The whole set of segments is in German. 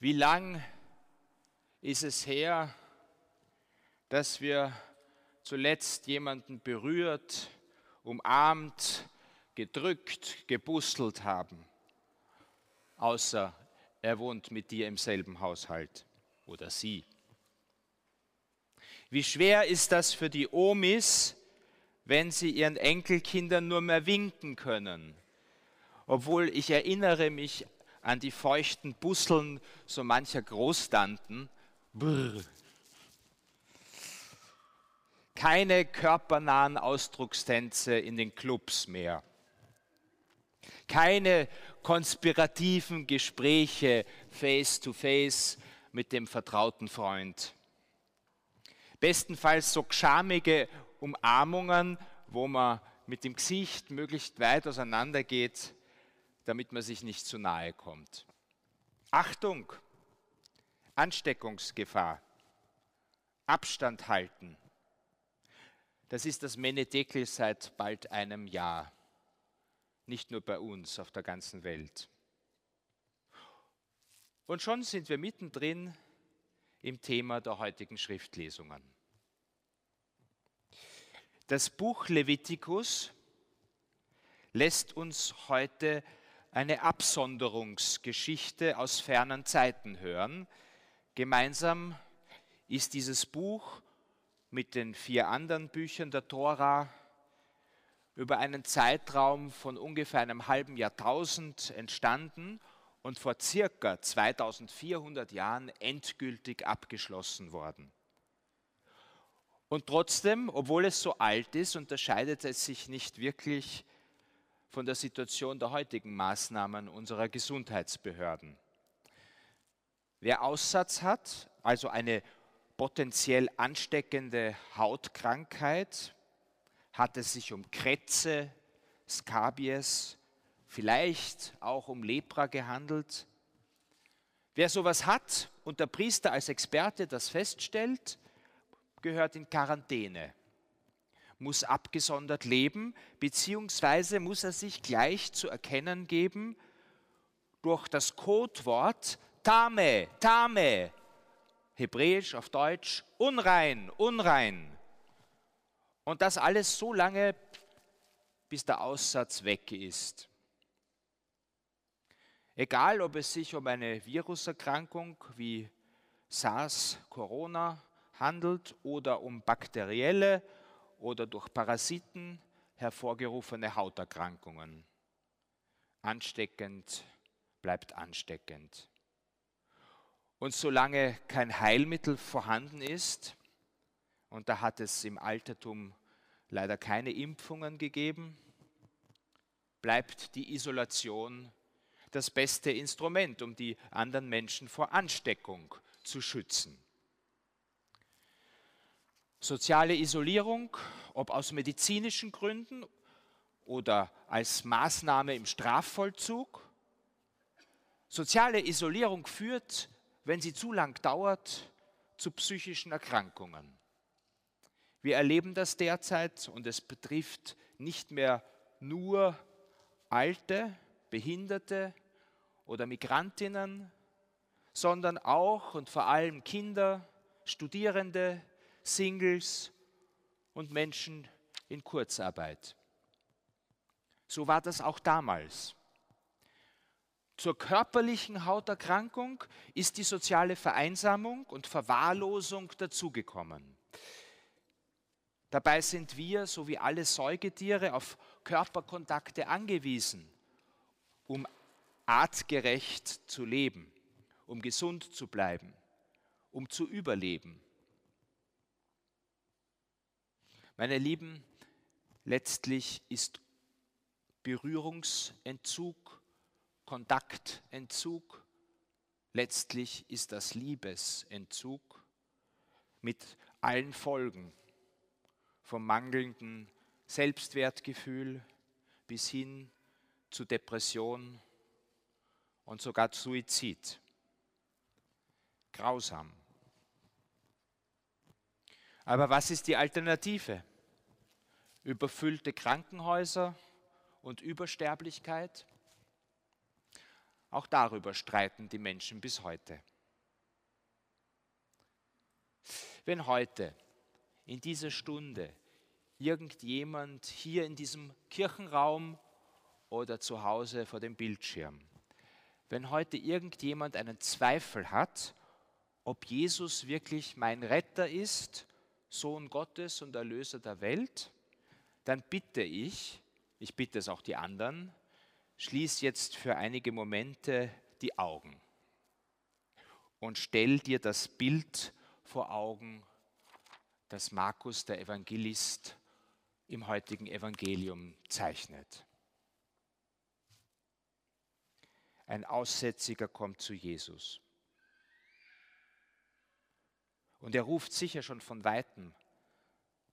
Wie lang ist es her, dass wir zuletzt jemanden berührt, umarmt, gedrückt, gebustelt haben, außer er wohnt mit dir im selben Haushalt oder sie. Wie schwer ist das für die Omis, wenn sie ihren Enkelkindern nur mehr winken können? Obwohl ich erinnere mich an die feuchten Busseln so mancher Großtanten. Brr. Keine körpernahen Ausdruckstänze in den Clubs mehr. Keine konspirativen Gespräche face to face mit dem vertrauten Freund. Bestenfalls so schamige Umarmungen, wo man mit dem Gesicht möglichst weit auseinander geht, damit man sich nicht zu nahe kommt. Achtung, Ansteckungsgefahr, Abstand halten. Das ist das Menedekel seit bald einem Jahr, nicht nur bei uns, auf der ganzen Welt. Und schon sind wir mittendrin im Thema der heutigen Schriftlesungen. Das Buch Levitikus lässt uns heute eine Absonderungsgeschichte aus fernen Zeiten hören. Gemeinsam ist dieses Buch mit den vier anderen Büchern der Tora über einen Zeitraum von ungefähr einem halben Jahrtausend entstanden und vor circa 2400 Jahren endgültig abgeschlossen worden. Und trotzdem, obwohl es so alt ist, unterscheidet es sich nicht wirklich von der Situation der heutigen Maßnahmen unserer Gesundheitsbehörden. Wer Aussatz hat, also eine potenziell ansteckende Hautkrankheit, hat es sich um Krätze, Skabies, vielleicht auch um Lepra gehandelt. Wer sowas hat und der Priester als Experte das feststellt, gehört in Quarantäne, muss abgesondert leben, beziehungsweise muss er sich gleich zu erkennen geben durch das Codewort Tame, Tame, hebräisch auf Deutsch unrein, unrein. Und das alles so lange, bis der Aussatz weg ist. Egal, ob es sich um eine Viruserkrankung wie SARS, Corona handelt oder um bakterielle oder durch Parasiten hervorgerufene Hauterkrankungen. Ansteckend bleibt ansteckend. Und solange kein Heilmittel vorhanden ist, und da hat es im Altertum leider keine Impfungen gegeben, bleibt die Isolation das beste Instrument, um die anderen Menschen vor Ansteckung zu schützen. Soziale Isolierung, ob aus medizinischen Gründen oder als Maßnahme im Strafvollzug. Soziale Isolierung führt, wenn sie zu lang dauert, zu psychischen Erkrankungen. Wir erleben das derzeit und es betrifft nicht mehr nur Alte, Behinderte oder Migrantinnen, sondern auch und vor allem Kinder, Studierende, Singles und Menschen in Kurzarbeit. So war das auch damals. Zur körperlichen Hauterkrankung ist die soziale Vereinsamung und Verwahrlosung dazugekommen. Dabei sind wir, so wie alle Säugetiere, auf Körperkontakte angewiesen um artgerecht zu leben, um gesund zu bleiben, um zu überleben. Meine Lieben, letztlich ist Berührungsentzug, Kontaktentzug, letztlich ist das Liebesentzug mit allen Folgen, vom mangelnden Selbstwertgefühl bis hin zu Depression und sogar Suizid. Grausam. Aber was ist die Alternative? Überfüllte Krankenhäuser und Übersterblichkeit? Auch darüber streiten die Menschen bis heute. Wenn heute, in dieser Stunde, irgendjemand hier in diesem Kirchenraum oder zu Hause vor dem Bildschirm, wenn heute irgendjemand einen Zweifel hat, ob Jesus wirklich mein Retter ist, Sohn Gottes und Erlöser der Welt, dann bitte ich, ich bitte es auch die anderen, schließ jetzt für einige Momente die Augen und stell dir das Bild vor Augen, das Markus, der Evangelist, im heutigen Evangelium zeichnet. Ein Aussätziger kommt zu Jesus. Und er ruft sicher schon von weitem,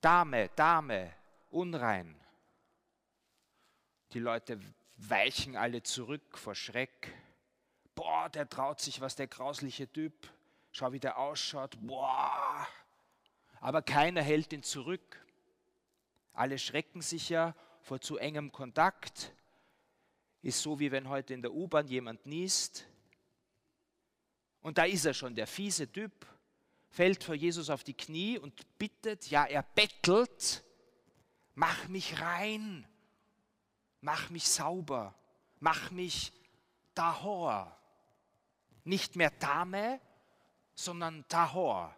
Dame, Dame, unrein. Die Leute weichen alle zurück vor Schreck. Boah, der traut sich was, der grausliche Typ. Schau, wie der ausschaut. Boah. Aber keiner hält ihn zurück. Alle schrecken sich ja vor zu engem Kontakt. Ist so, wie wenn heute in der U-Bahn jemand niest. Und da ist er schon, der fiese Typ, fällt vor Jesus auf die Knie und bittet, ja, er bettelt, mach mich rein, mach mich sauber, mach mich Tahor. Nicht mehr Dame, sondern Tahor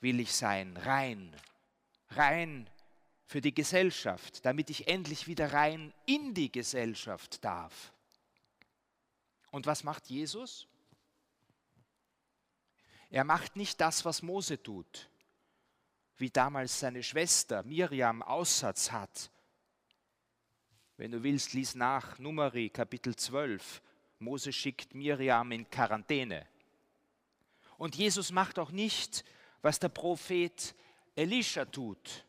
will ich sein, rein, rein für die Gesellschaft, damit ich endlich wieder rein in die Gesellschaft darf. Und was macht Jesus? Er macht nicht das, was Mose tut, wie damals seine Schwester Miriam Aussatz hat. Wenn du willst, lies nach Numeri Kapitel 12. Mose schickt Miriam in Quarantäne. Und Jesus macht auch nicht, was der Prophet Elisha tut,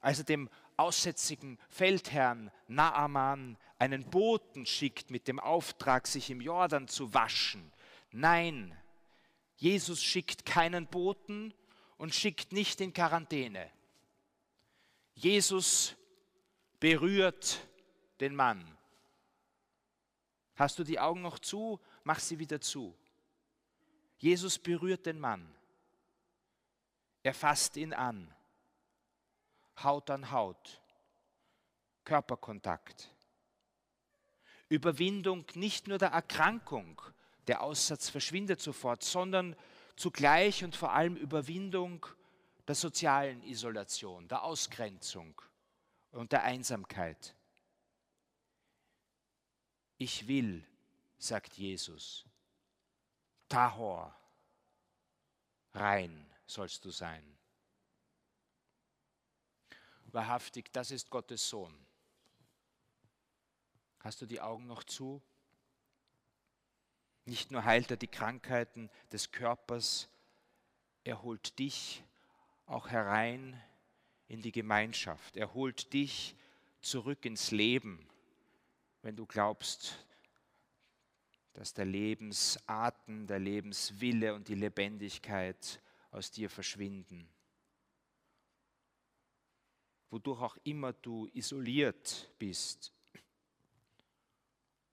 als er dem aussätzigen Feldherrn Naaman einen Boten schickt mit dem Auftrag, sich im Jordan zu waschen. Nein, Jesus schickt keinen Boten und schickt nicht in Quarantäne. Jesus berührt den Mann. Hast du die Augen noch zu? Mach sie wieder zu. Jesus berührt den Mann. Er fasst ihn an. Haut an Haut. Körperkontakt. Überwindung nicht nur der Erkrankung, der Aussatz verschwindet sofort, sondern zugleich und vor allem Überwindung der sozialen Isolation, der Ausgrenzung und der Einsamkeit. Ich will, sagt Jesus, Tahor, rein sollst du sein. Wahrhaftig, das ist Gottes Sohn. Hast du die Augen noch zu? Nicht nur heilt er die Krankheiten des Körpers, er holt dich auch herein in die Gemeinschaft. Er holt dich zurück ins Leben, wenn du glaubst, dass der Lebensatem, der Lebenswille und die Lebendigkeit aus dir verschwinden. Wodurch auch immer du isoliert bist,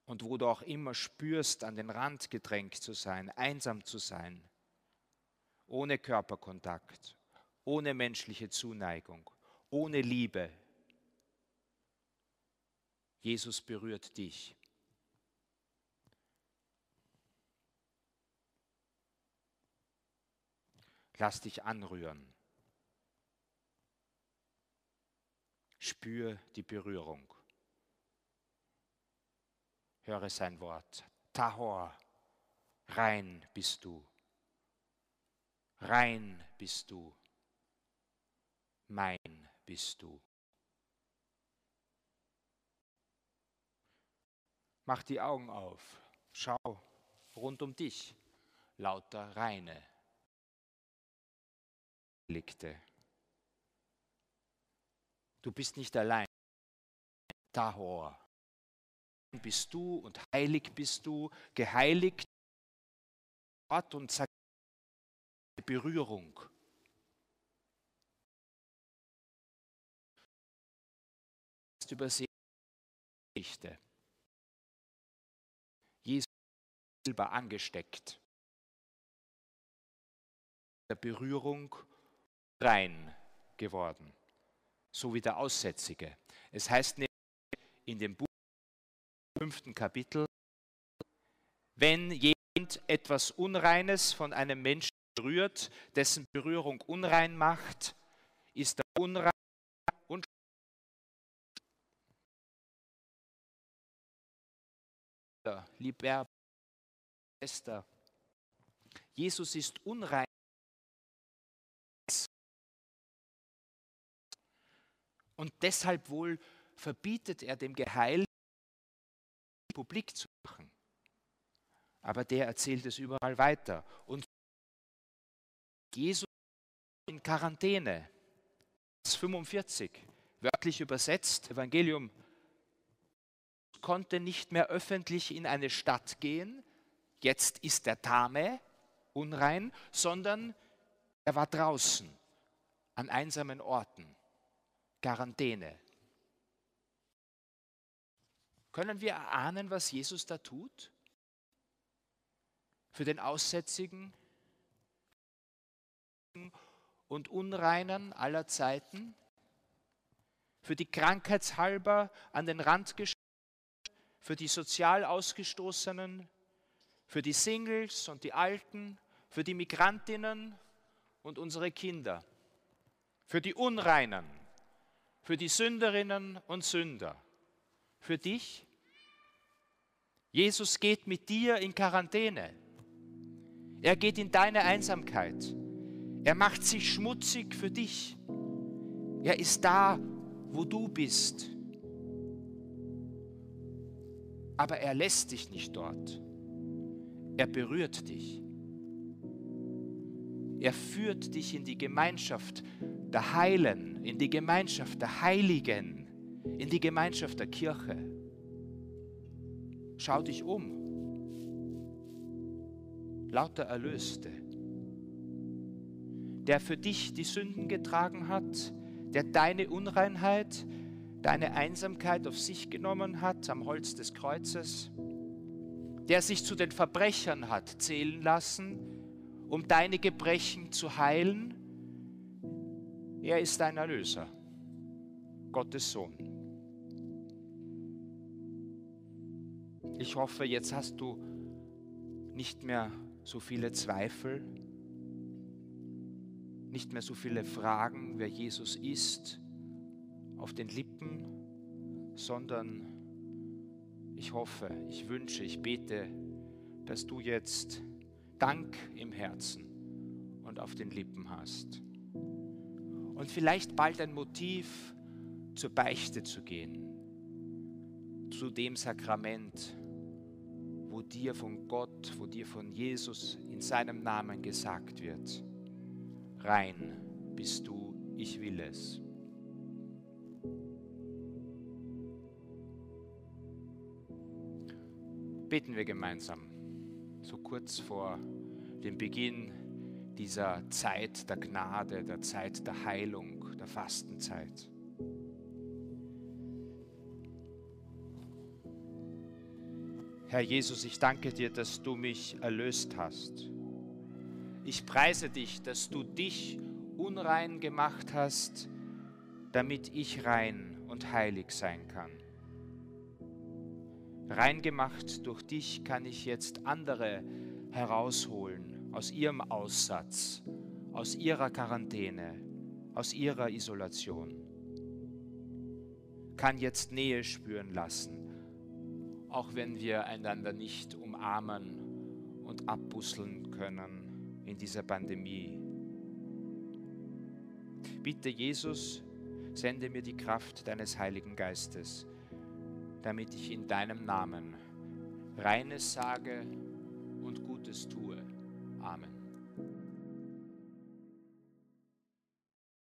und wo du auch immer spürst, an den Rand gedrängt zu sein, einsam zu sein, ohne Körperkontakt, ohne menschliche Zuneigung, ohne Liebe. Jesus berührt dich. Lass dich anrühren. Spür die Berührung höre sein Wort. Tahor, rein bist du. Rein bist du. Mein bist du. Mach die Augen auf. Schau rund um dich. Lauter reine. Liegte. Du bist nicht allein. Tahor bist du und heilig bist du, geheiligt Gott und sagt Berührung. Übersehen Geschichte. Jesus selber angesteckt. Der Berührung rein geworden, so wie der Aussätzige. Es heißt in dem Buch fünften Kapitel, wenn jemand etwas Unreines von einem Menschen berührt, dessen Berührung unrein macht, ist er unrein und lieber Esther. Jesus ist unrein. Und deshalb wohl verbietet er dem Geheil, publik zu machen. Aber der erzählt es überall weiter. Und Jesus in Quarantäne. 45, wörtlich übersetzt, Evangelium, konnte nicht mehr öffentlich in eine Stadt gehen, jetzt ist der Tame unrein, sondern er war draußen, an einsamen Orten, Quarantäne. Können wir erahnen, was Jesus da tut? Für den Aussätzigen und Unreinen aller Zeiten? Für die krankheitshalber an den Rand gestellten? Für die sozial Ausgestoßenen? Für die Singles und die Alten? Für die Migrantinnen und unsere Kinder? Für die Unreinen? Für die Sünderinnen und Sünder? Für dich? Jesus geht mit dir in Quarantäne. Er geht in deine Einsamkeit. Er macht sich schmutzig für dich. Er ist da, wo du bist. Aber er lässt dich nicht dort. Er berührt dich. Er führt dich in die Gemeinschaft der Heilen, in die Gemeinschaft der Heiligen, in die Gemeinschaft der Kirche. Schau dich um. Lauter Erlöste der für dich die Sünden getragen hat, der deine Unreinheit, deine Einsamkeit auf sich genommen hat am Holz des Kreuzes, der sich zu den Verbrechern hat zählen lassen, um deine Gebrechen zu heilen. Er ist dein Erlöser, Gottes Sohn. Ich hoffe, jetzt hast du nicht mehr so viele Zweifel, nicht mehr so viele Fragen, wer Jesus ist, auf den Lippen, sondern ich hoffe, ich wünsche, ich bete, dass du jetzt Dank im Herzen und auf den Lippen hast. Und vielleicht bald ein Motiv, zur Beichte zu gehen, zu dem Sakrament, wo dir von Gott, wo dir von Jesus in seinem Namen gesagt wird rein bist du, ich will es. Beten wir gemeinsam, so kurz vor dem Beginn dieser Zeit der Gnade, der Zeit der Heilung, der Fastenzeit. Herr Jesus, ich danke dir, dass du mich erlöst hast ich preise dich, dass du dich unrein gemacht hast, damit ich rein und heilig sein kann. Rein gemacht durch dich kann ich jetzt andere herausholen aus ihrem Aussatz, aus ihrer Quarantäne, aus ihrer Isolation. Kann jetzt Nähe spüren lassen, auch wenn wir einander nicht umarmen und abbusseln können in dieser Pandemie. Bitte Jesus, sende mir die Kraft deines Heiligen Geistes, damit ich in deinem Namen Reines sage und Gutes tue. Amen.